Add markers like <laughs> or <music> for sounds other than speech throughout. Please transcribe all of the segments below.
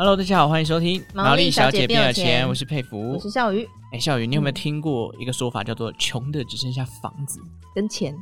Hello，大家好，欢迎收听《毛利小姐变有钱》，我是佩服，我是笑鱼。哎，笑鱼，你有没有听过一个说法，叫做“穷的只剩下房子跟钱”？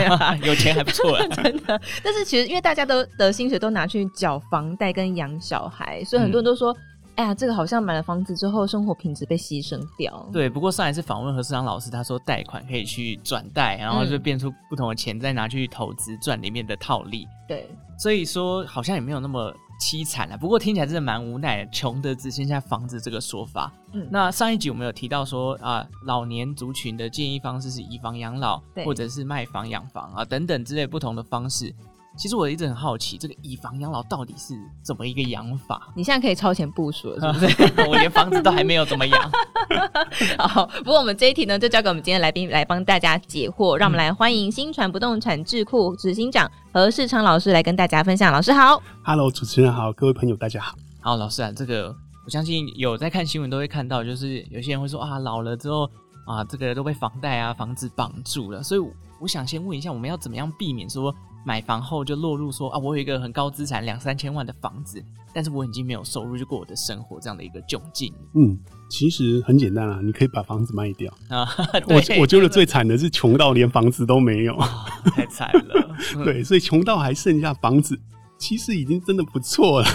<laughs> 有钱还不错啊，<laughs> 真的。但是其实，因为大家都的薪水都拿去缴房贷跟养小孩，所以很多人都说：“嗯、哎呀，这个好像买了房子之后，生活品质被牺牲掉。”对。不过上一次访问何世昌老师，他说贷款可以去转贷，然后就变出不同的钱，再拿去投资赚里面的套利。对。所以说，好像也没有那么。凄惨了，不过听起来真的蛮无奈的，穷的只剩下房子这个说法。嗯，那上一集我们有提到说啊，老年族群的建议方式是以房养老，或者是卖房养房啊等等之类不同的方式。其实我一直很好奇，这个以房养老到底是怎么一个养法？你现在可以超前部署了，是不是？<laughs> 我连房子都还没有怎么养。<laughs> 好，不过我们这一题呢，就交给我们今天来宾来帮大家解惑。让我们来欢迎新传不动产智库执行长何世昌老师来跟大家分享。老师好，Hello，主持人好，各位朋友大家好。好，老师啊，这个我相信有在看新闻都会看到，就是有些人会说啊，老了之后啊，这个都被房贷啊、房子绑住了。所以我想先问一下，我们要怎么样避免说？买房后就落入说啊，我有一个很高资产两三千万的房子，但是我已经没有收入，就过我的生活这样的一个窘境。嗯，其实很简单啊，你可以把房子卖掉 <laughs> 啊。<laughs> 我我觉得最惨的是穷到连房子都没有，<laughs> 哦、太惨了。对，所以穷到还剩下房子，其实已经真的不错了。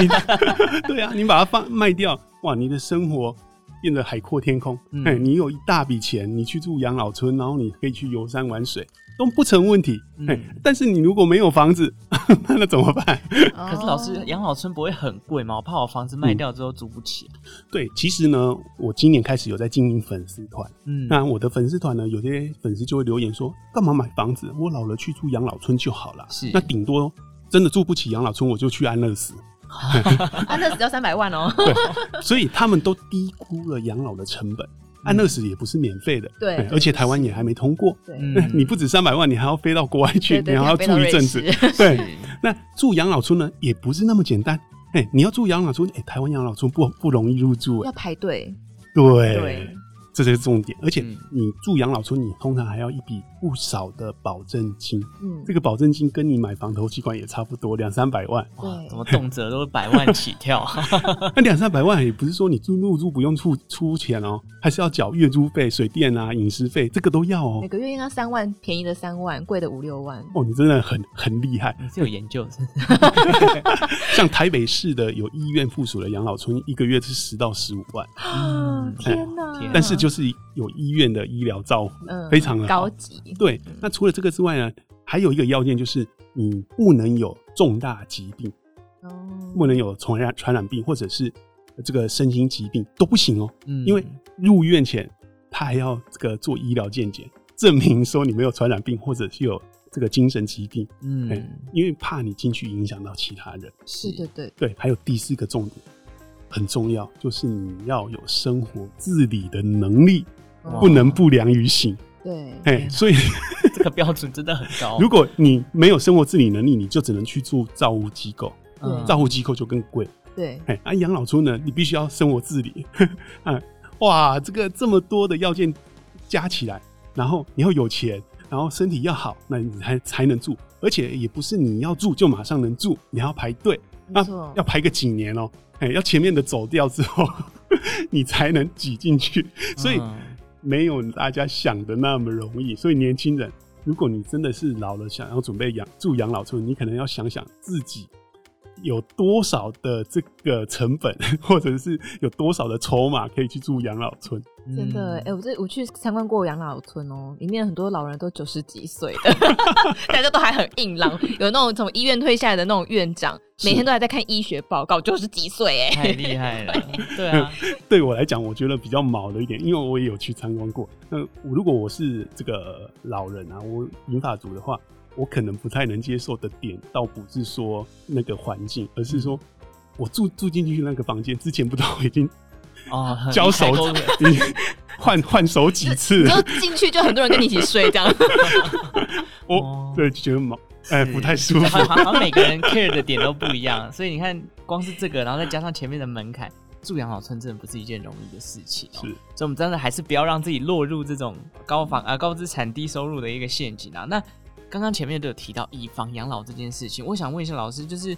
你对啊，你把它放卖掉，哇，你的生活变得海阔天空。嗯，你有一大笔钱，你去住养老村，然后你可以去游山玩水。都不成问题，嗯，但是你如果没有房子，<laughs> 那怎么办？<laughs> 可是老师，养老村不会很贵吗？我怕我房子卖掉之后租不起。嗯。对，其实呢，我今年开始有在经营粉丝团，嗯，那我的粉丝团呢，有些粉丝就会留言说，干嘛买房子？我老了去住养老村就好了。是，那顶多真的住不起养老村，我就去安乐死。安乐死要三百万哦。对，所以他们都低估了养老的成本。安乐死也不是免费的，对，而且台湾也还没通过。对，<laughs> 你不止三百万，你还要飞到国外去，你还要住一阵子。<laughs> 对，<laughs> 那住养老村呢，也不是那么简单。哎，你要住养老村，哎，台湾养老村不不容易入住，要排队。对。这才是重点，而且你住养老村，你通常还要一笔不少的保证金。嗯，这个保证金跟你买房投期款也差不多，两三百万。哇，怎么动辄都是百万起跳？<laughs> 那两三百万也不是说你住入住不用出出钱哦，还是要缴月租费、水电啊、饮食费，这个都要哦。每个月应该三万，便宜的三万，贵的五六万。哦，你真的很很厉害，你是有研究是不是？<laughs> 像台北市的有医院附属的养老村，一个月是十到十五万。嗯，天哪！但是就是有医院的医疗照顾，嗯，非常的高级。对，那除了这个之外呢，还有一个要件就是你不能有重大疾病，哦，不能有传染传染病或者是这个身心疾病都不行哦。嗯，因为入院前他还要这个做医疗健检，证明说你没有传染病或者是有这个精神疾病。嗯，因为怕你进去影响到其他人。是的，对对。还有第四个重点。很重要，就是你要有生活自理的能力，不能不良于行。对，哎，所以 <laughs> 这个标准真的很高。如果你没有生活自理能力，你就只能去住照护机构，照护机构就更贵。对，哎，啊，养老村呢，你必须要生活自理。<laughs> 啊，哇，这个这么多的要件加起来，然后你要有钱，然后身体要好，那你才才能住。而且也不是你要住就马上能住，你还要排队，那要排个几年哦。哎要前面的走掉之后，<laughs> 你才能挤进去，所以没有大家想的那么容易。所以年轻人，如果你真的是老了，想要准备养住养老村，你可能要想想自己有多少的这个成本，<laughs> 或者是有多少的筹码可以去住养老村。真的，哎、欸，我这我去参观过养老村哦、喔，里面很多老人都九十几岁的，<laughs> 大家都还很硬朗，有那种从医院退下来的那种院长，每天都还在看医学报告，九十几岁，哎，太厉害了。<laughs> 对啊，对我来讲，我觉得比较毛的一点，因为我也有去参观过。那如果我是这个老人啊，我银发族的话，我可能不太能接受的点，倒不是说那个环境，而是说我住住进去那个房间之前，不知道已经。哦，交手换换手几次，然后进去就很多人跟你一起睡这样。我对就觉得毛哎，不太舒服。好像每个人 care 的点都不一样，所以你看，光是这个，然后再加上前面的门槛，住养老村真的不是一件容易的事情。是，所以我们真的还是不要让自己落入这种高房啊、高资产、低收入的一个陷阱啊。那刚刚前面都有提到以房养老这件事情，我想问一下老师，就是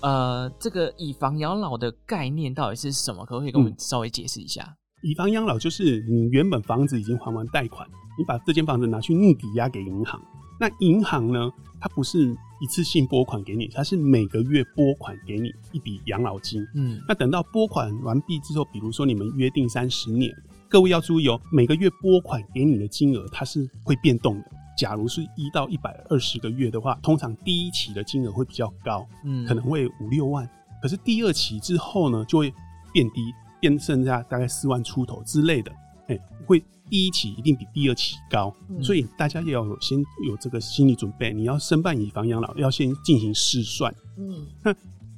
呃，这个以房养老的概念到底是什么？可不可以跟我们稍微解释一下？嗯以房养老就是你原本房子已经还完贷款，你把这间房子拿去逆抵押给银行。那银行呢，它不是一次性拨款给你，它是每个月拨款给你一笔养老金。嗯，那等到拨款完毕之后，比如说你们约定三十年，各位要注意哦，每个月拨款给你的金额它是会变动的。假如是一到一百二十个月的话，通常第一期的金额会比较高，嗯，可能会五六万。可是第二期之后呢，就会变低。变剩下大概四万出头之类的，哎、欸，会第一期一定比第二期高，嗯、所以大家也要有先有这个心理准备。你要申办以房养老，要先进行试算。嗯，那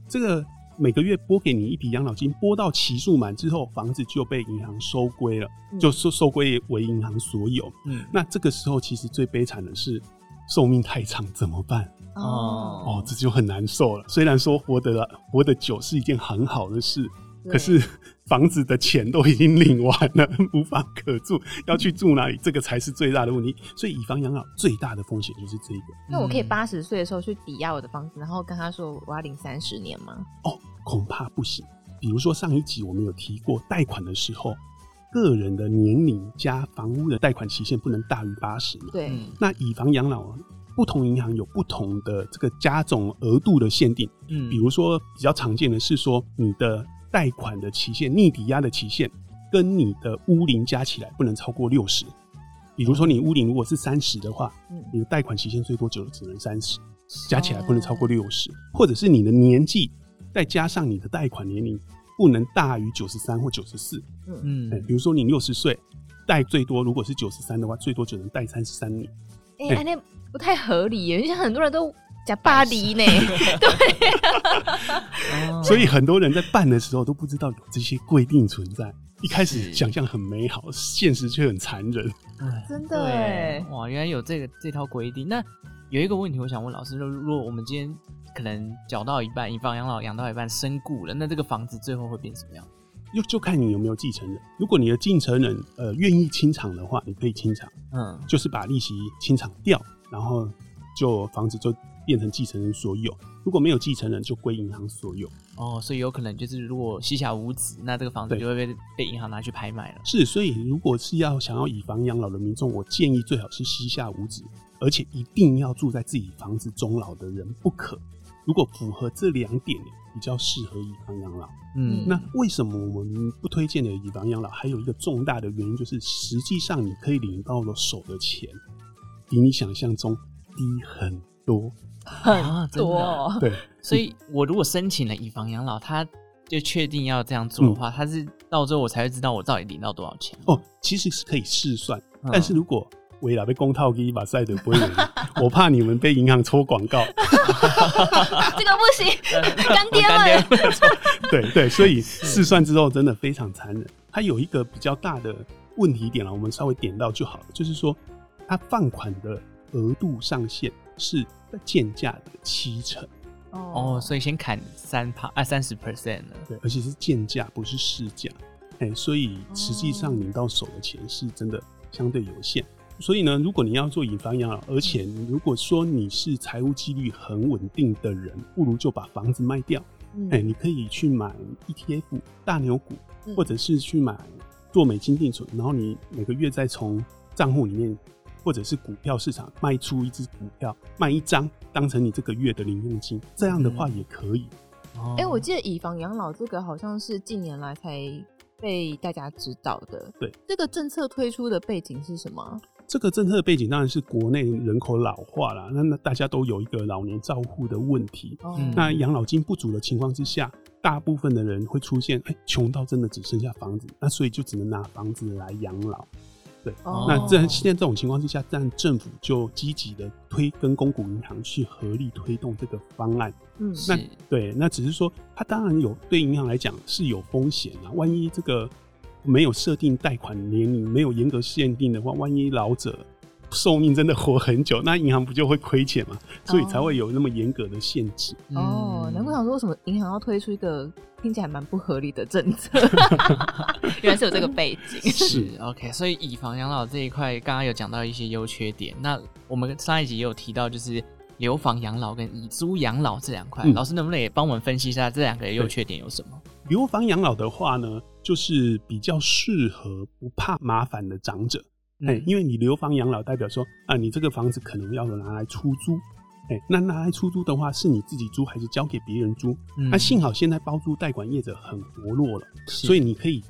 这个每个月拨给你一笔养老金，拨到期数满之后，房子就被银行收归了，嗯、就收收归为银行所有。嗯，那这个时候其实最悲惨的是寿命太长怎么办？哦哦，这就很难受了。虽然说活得活得久是一件很好的事。可是房子的钱都已经领完了，<laughs> 无法可住，要去住哪里？这个才是最大的问题。所以以房养老最大的风险就是这个。那我可以八十岁的时候去抵押我的房子，然后跟他说我要领三十年吗？哦，恐怕不行。比如说上一集我们有提过，贷款的时候，个人的年龄加房屋的贷款期限不能大于八十嘛？对。那以房养老，不同银行有不同的这个加总额度的限定。嗯，比如说比较常见的是说你的。贷款的期限、逆抵押的期限，跟你的屋龄加起来不能超过六十。比如说，你屋龄如果是三十的话，嗯，你的贷款期限最多就只能三十，加起来不能超过六十。或者是你的年纪再加上你的贷款年龄不能大于九十三或九十四。嗯嗯，比如说你六十岁，贷最多如果是九十三的话，最多只能贷三十三年。哎、欸，那、欸、不太合理耶，像很多人都。加巴黎 <laughs> 呢？<laughs> 对、啊，所以很多人在办的时候都不知道有这些规定存在。一开始想象很美好，现实却很残忍。真的哎，哇，原来有这个这套规定。那有一个问题，我想问老师：如果我们今天可能缴到一半，以房养老养到一半身故了，那这个房子最后会变什么样？就就看你有没有继承人。如果你的继承人呃愿意清偿的话，你可以清偿。嗯，就是把利息清偿掉，然后就房子就。变成继承人所有，如果没有继承人，就归银行所有。哦，所以有可能就是如果膝下无子，那这个房子就会被被银行拿去拍卖了。是，所以如果是要想要以房养老的民众，我建议最好是膝下无子，而且一定要住在自己房子终老的人不可。如果符合这两点，比较适合以房养老。嗯，那为什么我们不推荐的以房养老？还有一个重大的原因就是，实际上你可以领到的手的钱，比你想象中低很多。很多、哦，对，所以我如果申请了以房养老，他就确定要这样做的话，他、嗯、是到最后我才会知道我到底领到多少钱。哦，其实是可以试算，嗯、但是如果为了被公套给一把赛德不会我怕你们被银行抽广告，这个不行，干爹们。对对，所以试算之后真的非常残忍。它有一个比较大的问题点了，我们稍微点到就好了，就是说它放款的额度上限是。建价的七成哦，所以先砍三趴啊，三十 percent 了。对，而且是建价，不是市价。哎、所以实际上领到手的钱是真的相对有限。所以呢，如果你要做以房养老，而且如果说你是财务纪律很稳定的人，不如就把房子卖掉。哎、嗯欸，你可以去买 ETF 大牛股，或者是去买做美金定存，然后你每个月再从账户里面。或者是股票市场卖出一只股票，卖一张当成你这个月的零用金，这样的话也可以。哎、嗯欸，我记得以房养老这个好像是近年来才被大家知道的。对，这个政策推出的背景是什么？这个政策的背景当然是国内人口老化了，那那大家都有一个老年照护的问题。嗯、那养老金不足的情况之下，大部分的人会出现哎，穷到真的只剩下房子，那所以就只能拿房子来养老。对，哦、那这现在这种情况之下，但政府就积极的推跟公股银行去合力推动这个方案。嗯，那对，那只是说，它当然有对银行来讲是有风险啊。万一这个没有设定贷款年龄，没有严格限定的话，万一老者寿命真的活很久，那银行不就会亏钱吗？所以才会有那么严格的限制。哦，难怪想说为什么银行要推出一个听起来蛮不合理的政策，<laughs> 原来是有这个背景。<laughs> 是 OK，所以以房养老这一块，刚刚有讲到一些优缺点。那我们上一集也有提到，就是留房养老跟以租养老这两块，嗯、老师能不能也帮我们分析一下这两个优缺点有什么？留房养老的话呢，就是比较适合不怕麻烦的长者。哎、嗯，因为你留房养老，代表说啊，你这个房子可能要拿来出租。哎，那拿来出租的话，是你自己租还是交给别人租？那、嗯啊、幸好现在包租代管业者很活络了，所以你可以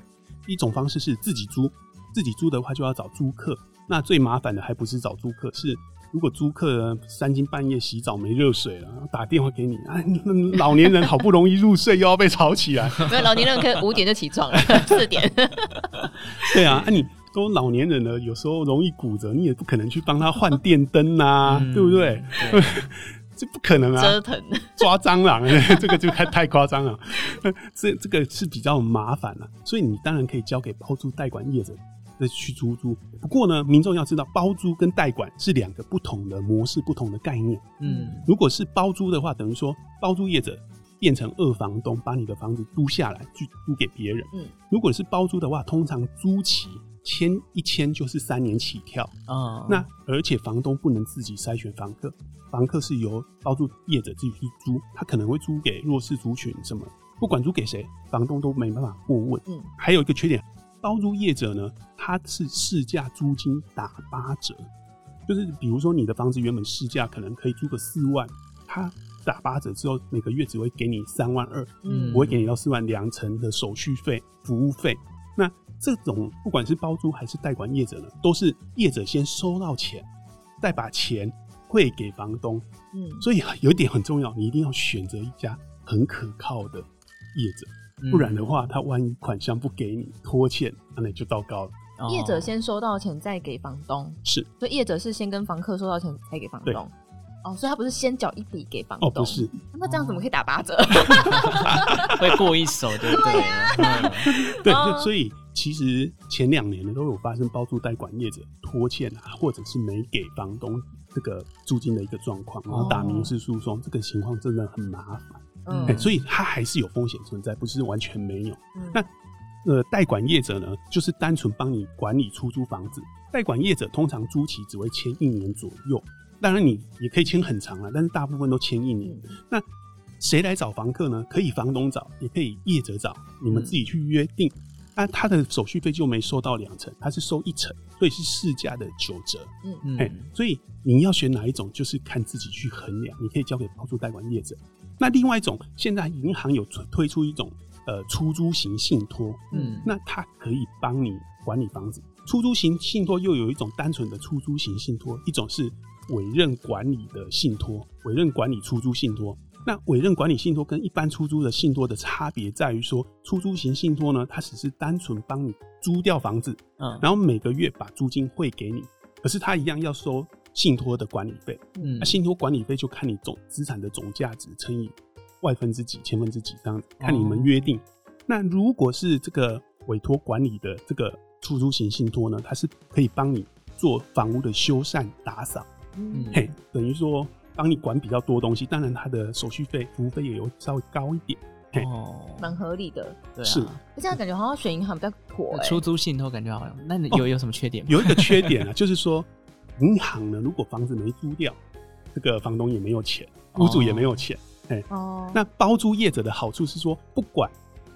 一种方式是自己租，自己租的话就要找租客。那最麻烦的还不是找租客，是如果租客三更半夜洗澡没热水了，打电话给你，啊，老年人好不容易入睡，又要被吵起来。<laughs> 没有，老年人可以五点就起床了，<laughs> 四点。对啊，啊你。都老年人了，有时候容易骨折，你也不可能去帮他换电灯呐、啊嗯，对不对？对 <laughs> 这不可能啊！折腾抓蟑螂，这个就太太夸张了。这这个是比较麻烦了，所以你当然可以交给包租代管业者再去租租。不过呢，民众要知道，包租跟代管是两个不同的模式，不同的概念。嗯，如果是包租的话，等于说包租业者变成二房东，把你的房子租下来去租给别人。嗯，如果是包租的话，通常租期。签一签就是三年起跳啊，那而且房东不能自己筛选房客，房客是由包租业者自己去租，他可能会租给弱势族群什么，不管租给谁，房东都没办法过问。嗯，还有一个缺点，包租业者呢，他是市价租金打八折，就是比如说你的房子原本市价可能可以租个四万，他打八折之后每个月只会给你三万二，嗯，我会给你到四万两成的手续费、服务费，那。这种不管是包租还是代管业者呢，都是业者先收到钱，再把钱汇给房东。嗯，所以有一点很重要，你一定要选择一家很可靠的业者，不然的话，他万一款项不给你拖欠，那你就糟糕了。业者先收到钱再给房东，是，所以业者是先跟房客收到钱才给房东。哦，所以他不是先缴一笔给房东？哦，不是。那这样怎么可以打八折？<laughs> 会过一手，对 <laughs> 不对？对，所以。其实前两年呢，都有发生包租代管业者拖欠啊，或者是没给房东这个租金的一个状况，然后打民事诉讼，这个情况真的很麻烦。嗯、欸，所以它还是有风险存在，不是完全没有。嗯、那呃，代管业者呢，就是单纯帮你管理出租房子。代管业者通常租期只会签一年左右，当然你也可以签很长啊，但是大部分都签一年。嗯、那谁来找房客呢？可以房东找，也可以业者找，你们自己去约定。嗯那他的手续费就没收到两成，他是收一成，所以是市价的九折。嗯嗯，所以你要选哪一种，就是看自己去衡量。你可以交给包租代管业者。那另外一种，现在银行有推出一种呃出租型信托，嗯，那它可以帮你管理房子。出租型信托又有一种单纯的出租型信托，一种是委任管理的信托，委任管理出租信托。那委任管理信托跟一般出租的信托的差别在于说，出租型信托呢，它只是单纯帮你租掉房子，嗯，然后每个月把租金汇给你，可是它一样要收信托的管理费，嗯，那信托管理费就看你总资产的总价值乘以万分之几、千分之几这样子，看你们约定。哦。那如果是这个委托管理的这个出租型信托呢，它是可以帮你做房屋的修缮打扫，嗯，嘿，等于说。帮你管比较多东西，当然它的手续费、服务费也有稍微高一点，哦，蛮合理的，对啊。是，这样感觉好像选银行比较妥，欸。出租信托感觉好像，那你有有什么缺点？有一个缺点啊，就是说银行呢，如果房子没租掉，这个房东也没有钱，屋主也没有钱，哎，哦，那包租业者的好处是说，不管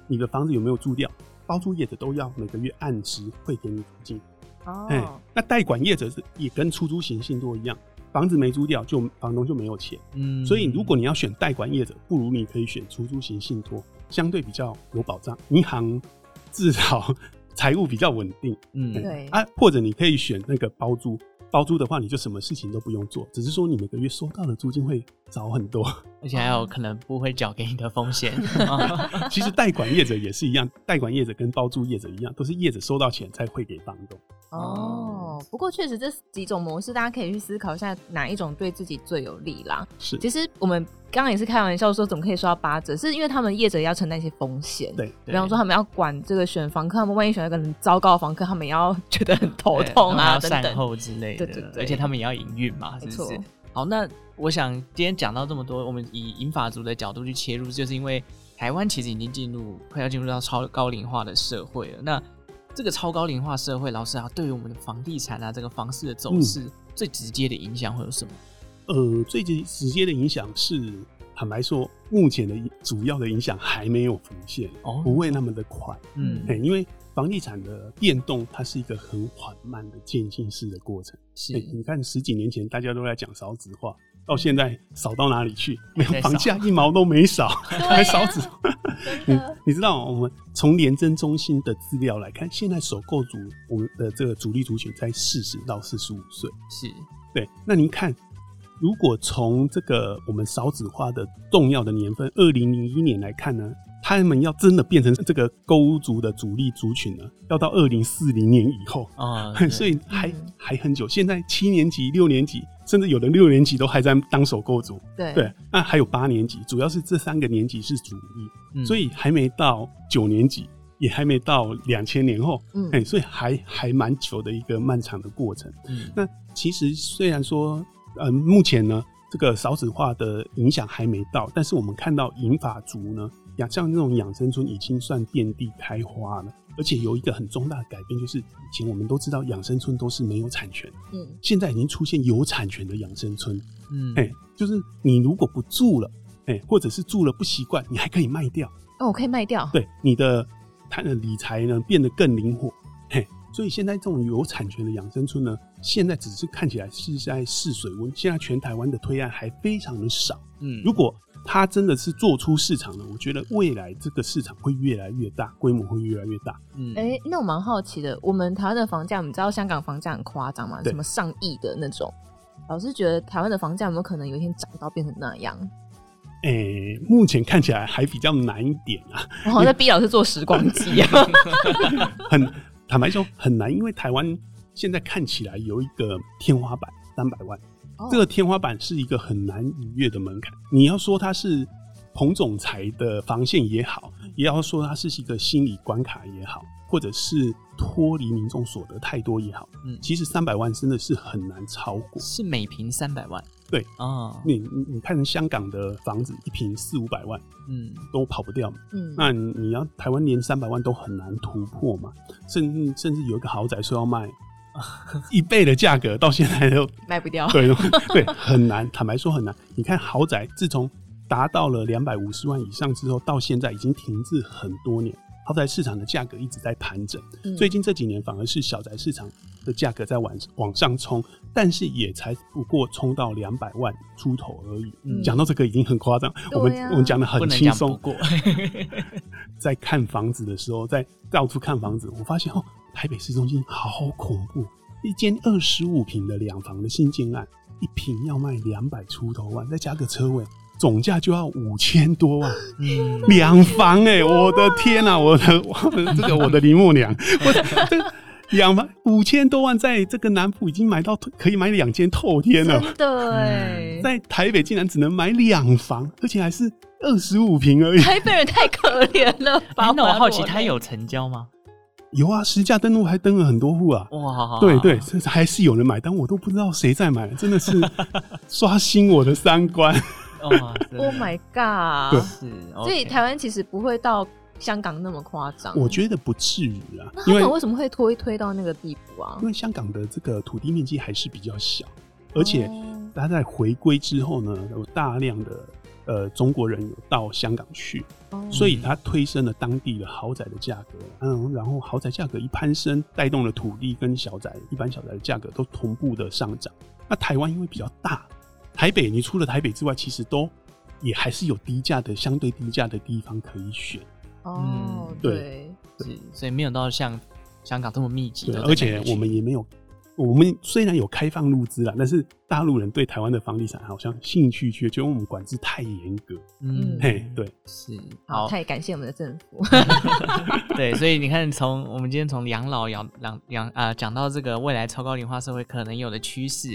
你的房子有没有租掉，包租业者都要每个月按时会给你租金。哦，哎，那代管业者是也跟出租型信托一样。房子没租掉，就房东就没有钱。嗯，所以如果你要选代管业者，不如你可以选出租型信托，相对比较有保障。银行至少 <laughs> 财务比较稳定。嗯，对啊，或者你可以选那个包租，包租的话你就什么事情都不用做，只是说你每个月收到的租金会少很多，<laughs> 而且还有可能不会缴给你的风险。<laughs> 其实代管业者也是一样，代管业者跟包租业者一样，都是业者收到钱才汇给房东。哦，不过确实这几种模式，大家可以去思考一下哪一种对自己最有利啦。是，其实我们刚刚也是开玩笑说，怎么可以说到八折？是因为他们业者要承担一些风险。对，比方说他们要管这个选房客，他们万一选了一个很糟糕的房客，他们也要觉得很头痛啊，等等，善后之类的。对对对，而且他们也要营运嘛，是不是？好，那我想今天讲到这么多，我们以银发族的角度去切入，就是因为台湾其实已经进入快要进入到超高龄化的社会了。那这个超高龄化社会，老师啊，对于我们的房地产啊，这个房市的走势，嗯、最直接的影响会有什么？呃，最直直接的影响是，坦白说，目前的主要的影响还没有浮现，哦，不会那么的快，嗯，因为房地产的变动，它是一个很缓慢的渐进式的过程。是，你看十几年前大家都在讲少子化。到现在少到哪里去？没有房价一毛都没少，<laughs> 还少子。你你知道，我们从廉政中心的资料来看，现在首购族我们的这个主力族群在四十到四十五岁。是，对。那您看，如果从这个我们少子化的重要的年份二零零一年来看呢？他们要真的变成这个购屋族的主力族群呢，要到二零四零年以后啊，<laughs> 所以还、嗯、还很久。现在七年级、六年级，甚至有的六年级都还在当首购族。对对，那还有八年级，主要是这三个年级是主力，嗯、所以还没到九年级，也还没到两千年后，嗯、欸，所以还还蛮久的一个漫长的过程。嗯，那其实虽然说，呃，目前呢，这个少子化的影响还没到，但是我们看到银发族呢。养像那种养生村已经算遍地开花了，而且有一个很重大的改变，就是以前我们都知道养生村都是没有产权，嗯，现在已经出现有产权的养生村，嗯，哎、欸，就是你如果不住了，哎、欸，或者是住了不习惯，你还可以卖掉，哦，我可以卖掉，对，你的它的理财呢变得更灵活，嘿，所以现在这种有产权的养生村呢，现在只是看起来是在试水温，现在全台湾的推案还非常的少，嗯，如果。它真的是做出市场了，我觉得未来这个市场会越来越大，规模会越来越大。嗯，哎、欸，那我蛮好奇的，我们台湾的房价，你知道香港房价很夸张吗？什么上亿的那种？老师觉得台湾的房价有没有可能有一天涨到变成那样？哎、欸，目前看起来还比较难一点啊。我好像在逼老师做时光机啊。<laughs> 很坦白说很难，因为台湾现在看起来有一个天花板三百万。这个天花板是一个很难逾越的门槛。你要说它是彭总裁的防线也好，也要说它是一个心理关卡也好，或者是脱离民众所得太多也好，嗯，其实三百万真的是很难超过。是每平三百万？对啊，哦、你你你看香港的房子一平四五百万，嗯，都跑不掉嘛，嗯，那你要台湾连三百万都很难突破嘛，甚至甚至有一个豪宅说要卖。<laughs> 一倍的价格到现在都卖不掉，对对，很难。坦白说很难。你看豪宅，自从达到了两百五十万以上之后，到现在已经停滞很多年。豪宅市场的价格一直在盘整，嗯、最近这几年反而是小宅市场的价格在往往上冲，但是也才不过冲到两百万出头而已。讲、嗯、到这个已经很夸张，我们我们讲的很轻松。过在看房子的时候，在到处看房子，我发现哦。台北市中心好恐怖，一间二十五平的两房的新建案，一平要卖两百出头万，再加个车位，总价就要五千多万。两、嗯、房哎、欸，我的天啊，<laughs> 我的，我的这个我的林木娘，我的这个两房五千多万，在这个南部已经买到可以买两间透天了。对、欸，在台北竟然只能买两房，而且还是二十五平而已。台北人太可怜了。那我好奇，他有成交吗？有啊，实价登录还登了很多户啊！哇，对对，还是有人买，但我都不知道谁在买，真的是刷新我的三观。哦 Oh my god！对，是，所以台湾其实不会到香港那么夸张。我觉得不至于啊。那他们为什么会推推到那个地步啊？因为香港的这个土地面积还是比较小，而且它在回归之后呢，有大量的。呃，中国人有到香港去，所以它推升了当地的豪宅的价格。嗯，然后豪宅价格一攀升，带动了土地跟小宅一般小宅的价格都同步的上涨。那台湾因为比较大，台北你除了台北之外，其实都也还是有低价的相对低价的地方可以选。哦，对，是，所以没有到像香港这么密集的，而且我们也没有我们虽然有开放入资了，但是大陆人对台湾的房地产好像兴趣缺缺，因为我们管制太严格。嗯，嘿，对，是。好，太感谢我们的政府。<laughs> 对，所以你看，从我们今天从养老养养养啊讲到这个未来超高龄化社会可能有的趋势，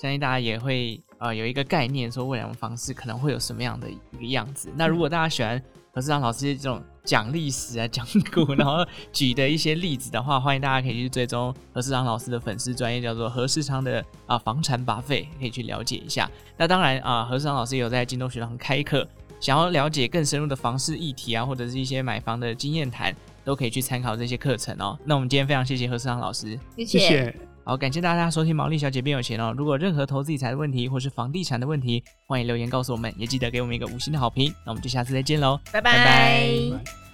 相信大家也会呃有一个概念，说未来的房市可能会有什么样的一个样子。那如果大家喜欢何世昌老师这种讲历史啊、<laughs> 讲古，然后举的一些例子的话，欢迎大家可以去追踪何世昌老师的粉丝专业，叫做何世昌的啊房产 Buffet，可以去了解一下。那当然啊，何世昌老师有在京东学堂开课，想要了解更深入的房市议题啊，或者是一些买房的经验谈，都可以去参考这些课程哦。那我们今天非常谢谢何世昌老师，谢谢。谢谢好，感谢大家收听《毛利小姐变有钱》哦。如果任何投资理财的问题，或是房地产的问题，欢迎留言告诉我们，也记得给我们一个五星的好评。那我们就下次再见喽，拜拜。拜拜。